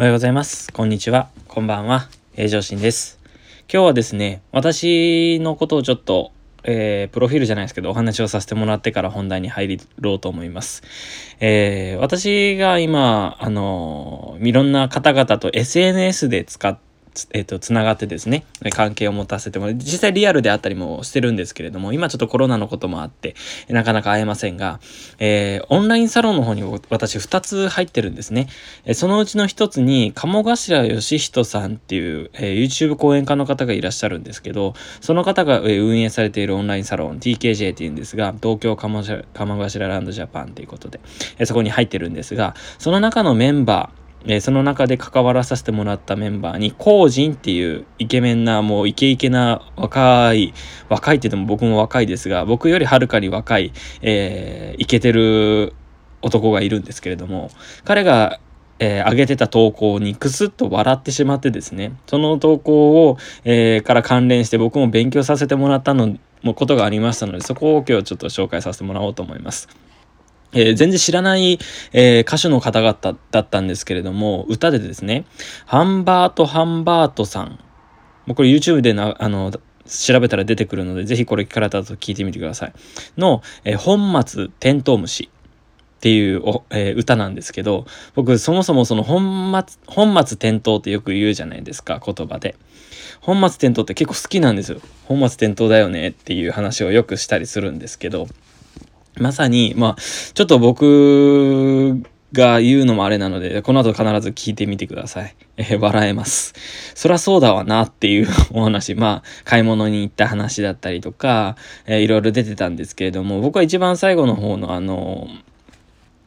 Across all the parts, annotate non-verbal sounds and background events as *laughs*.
おはようございます。こんにちは。こんばんは。平常心です。今日はですね、私のことをちょっと、えー、プロフィールじゃないですけど、お話をさせてもらってから本題に入ろうと思います。えー、私が今、あのいろんな方々と SNS で使ってえっ、ー、と、つながってですね、関係を持たせてもら実際リアルであったりもしてるんですけれども、今ちょっとコロナのこともあって、なかなか会えませんが、えー、オンラインサロンの方に私2つ入ってるんですね。えそのうちの1つに、鴨頭義人さんっていう、えー、YouTube 講演家の方がいらっしゃるんですけど、その方が、え運営されているオンラインサロン、TKJ っていうんですが、東京鴨頭ランドジャパンということで、えそこに入ってるんですが、その中のメンバー、えー、その中で関わらさせてもらったメンバーに、コージンっていうイケメンな、もうイケイケな若い、若いって言っても僕も若いですが、僕よりはるかに若い、えー、イケてる男がいるんですけれども、彼が、えー、上げてた投稿にクスッと笑ってしまってですね、その投稿を、えー、から関連して僕も勉強させてもらったの、もことがありましたので、そこを今日ちょっと紹介させてもらおうと思います。えー、全然知らない、えー、歌手の方々だったんですけれども、歌でですね、ハンバート・ハンバートさん。もうこれ YouTube でな、あの、調べたら出てくるので、ぜひこれ聞かれたと聞いてみてください。の、えー、本末テントウムシっていうお、え、歌なんですけど、僕そもそもその本末、本末転倒ってよく言うじゃないですか、言葉で。本末転倒って結構好きなんですよ。本末転倒だよねっていう話をよくしたりするんですけど、まさに、まあ、ちょっと僕が言うのもあれなので、この後必ず聞いてみてください。えー、笑えます。そらそうだわなっていう *laughs* お話、まあ、買い物に行った話だったりとか、えー、いろいろ出てたんですけれども、僕は一番最後の方のあの、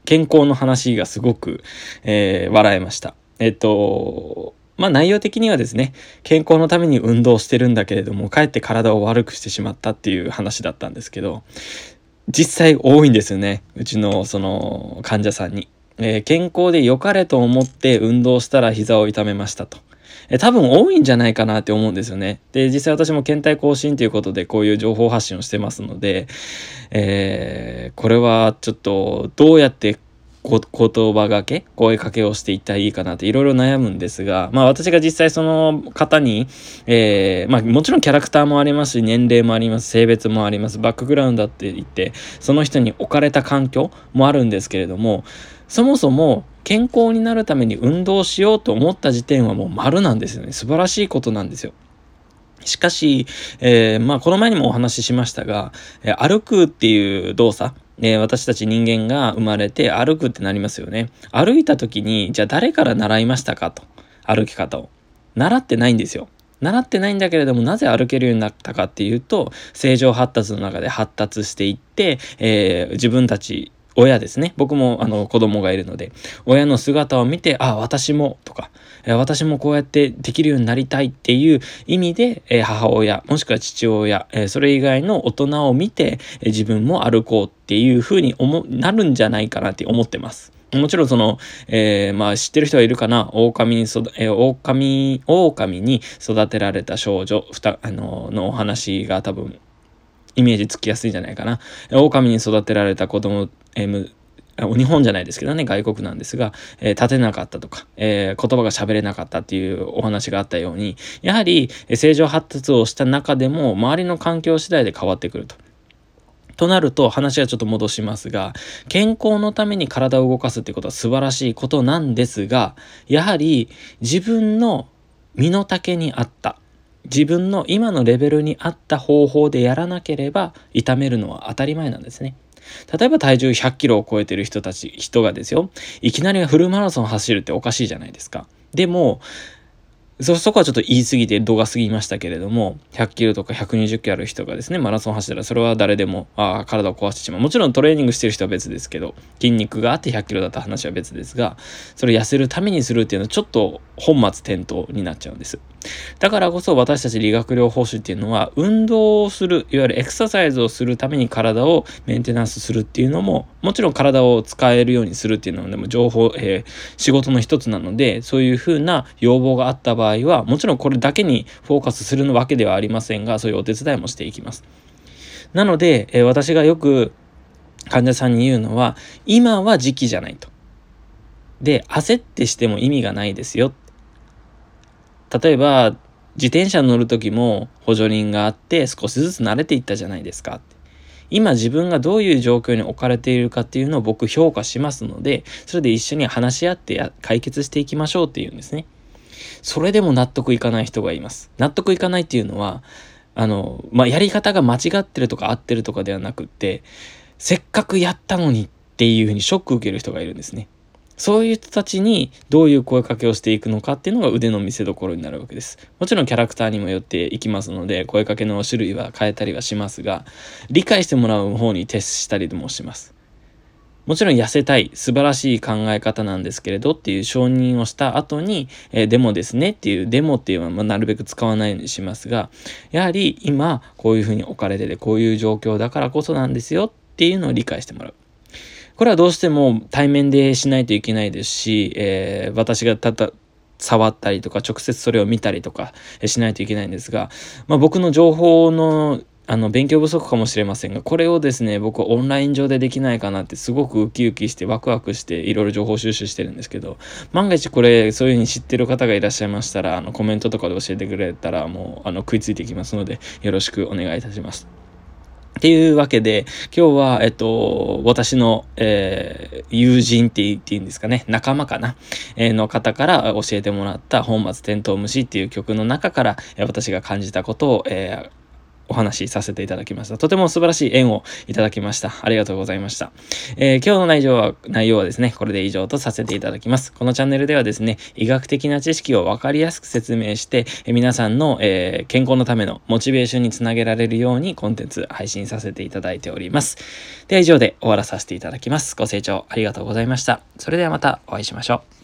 健康の話がすごく、えー、笑えました。えっと、まあ内容的にはですね、健康のために運動してるんだけれども、かえって体を悪くしてしまったっていう話だったんですけど、実際多いんですよね。うちのその患者さんに。えー、健康で良かれと思って運動したら膝を痛めましたと。えー、多分多いんじゃないかなって思うんですよね。で、実際私も検体更新ということでこういう情報発信をしてますので、えー、これはちょっとどうやって言葉がけ？声かけをしていったらいいかなっていろいろ悩むんですが、まあ私が実際その方に、えー、まあもちろんキャラクターもありますし、年齢もあります、性別もあります、バックグラウンドって言って、その人に置かれた環境もあるんですけれども、そもそも健康になるために運動しようと思った時点はもう丸なんですよね。素晴らしいことなんですよ。しかし、えー、まあこの前にもお話ししましたが、え、歩くっていう動作、えー、私たち人間が生まれて歩くってなりますよね。歩いた時に、じゃあ誰から習いましたかと？歩き方を。習ってないんですよ。習ってないんだけれども、なぜ歩けるようになったかっていうと、正常発達の中で発達していって、えー、自分たち親ですね。僕もあの子供がいるので、親の姿を見て、あ、私もとか、私もこうやってできるようになりたいっていう意味で、え母親、もしくは父親、えそれ以外の大人を見て、え自分も歩こうっていう風に思、なるんじゃないかなって思ってます。もちろんその、えー、まあ知ってる人はいるかな狼に育、えー、狼、狼に育てられた少女、ふた、あの、のお話が多分、イメージつきやすいんじゃないかな。狼に育てられた子供えー、日本じゃないですけどね、外国なんですが、えー、立てなかったとか、えー、言葉が喋れなかったっていうお話があったように、やはり、正常発達をした中でも、周りの環境次第で変わってくると。となると話はちょっと戻しますが、健康のために体を動かすってことは素晴らしいことなんですが、やはり自分の身の丈に合った、自分の今のレベルに合った方法でやらなければ痛めるのは当たり前なんですね。例えば体重100キロを超えてる人たち、人がですよ、いきなりフルマラソン走るっておかしいじゃないですか。でも、そ、そこはちょっと言い過ぎて度が過ぎましたけれども、100キロとか120キロある人がですね、マラソン走ったらそれは誰でも、ああ、体を壊してしまう。もちろんトレーニングしてる人は別ですけど、筋肉があって100キロだった話は別ですが、それ痩せるためにするっていうのはちょっと本末転倒になっちゃうんです。だからこそ私たち理学療法士っていうのは、運動をする、いわゆるエクササイズをするために体をメンテナンスするっていうのも、もちろん体を使えるようにするっていうのでも情報、えー、仕事の一つなので、そういうふうな要望があった場合は、もちろんこれだけにフォーカスするわけではありませんが、そういうお手伝いもしていきます。なので、えー、私がよく患者さんに言うのは、今は時期じゃないと。で、焦ってしても意味がないですよ。例えば、自転車乗る時も補助輪があって少しずつ慣れていったじゃないですか。今自分がどういう状況に置かれているかっていうのを僕評価しますので、それで一緒に話し合って解決していきましょうっていうんですね。それでも納得いかない人がいます。納得いかないっていうのは、あの、まあ、やり方が間違ってるとか合ってるとかではなくって、せっかくやったのにっていうふうにショック受ける人がいるんですね。そういう人たちにどういう声かけをしていくのかっていうのが腕の見せ所になるわけです。もちろんキャラクターにもよっていきますので、声かけの種類は変えたりはしますが、理解してもらう方に徹したりもします。もちろん痩せたい、素晴らしい考え方なんですけれどっていう承認をした後に、えー、デモですねっていう、デモっていうのは、まあ、なるべく使わないようにしますが、やはり今、こういうふうに置かれてて、こういう状況だからこそなんですよっていうのを理解してもらう。これはどうしても対面でしないといけないですし、えー、私がただ触ったりとか、直接それを見たりとかしないといけないんですが、まあ、僕の情報のあの、勉強不足かもしれませんが、これをですね、僕オンライン上でできないかなってすごくウキウキしてワクワクしていろいろ情報収集してるんですけど、万が一これそういうふうに知ってる方がいらっしゃいましたら、あの、コメントとかで教えてくれたらもう、あの、食いついていきますので、よろしくお願いいたします。ていうわけで、今日は、えっと、私の、えー、友人って言っていいんですかね、仲間かな、えー、の方から教えてもらった本末転倒虫っていう曲の中から、私が感じたことを、えーお話しさせていただきました。とても素晴らしい縁をいただきました。ありがとうございました。えー、今日の内容は、内容はですね、これで以上とさせていただきます。このチャンネルではですね、医学的な知識をわかりやすく説明して、えー、皆さんの、えー、健康のためのモチベーションにつなげられるようにコンテンツ配信させていただいております。では以上で終わらさせていただきます。ご清聴ありがとうございました。それではまたお会いしましょう。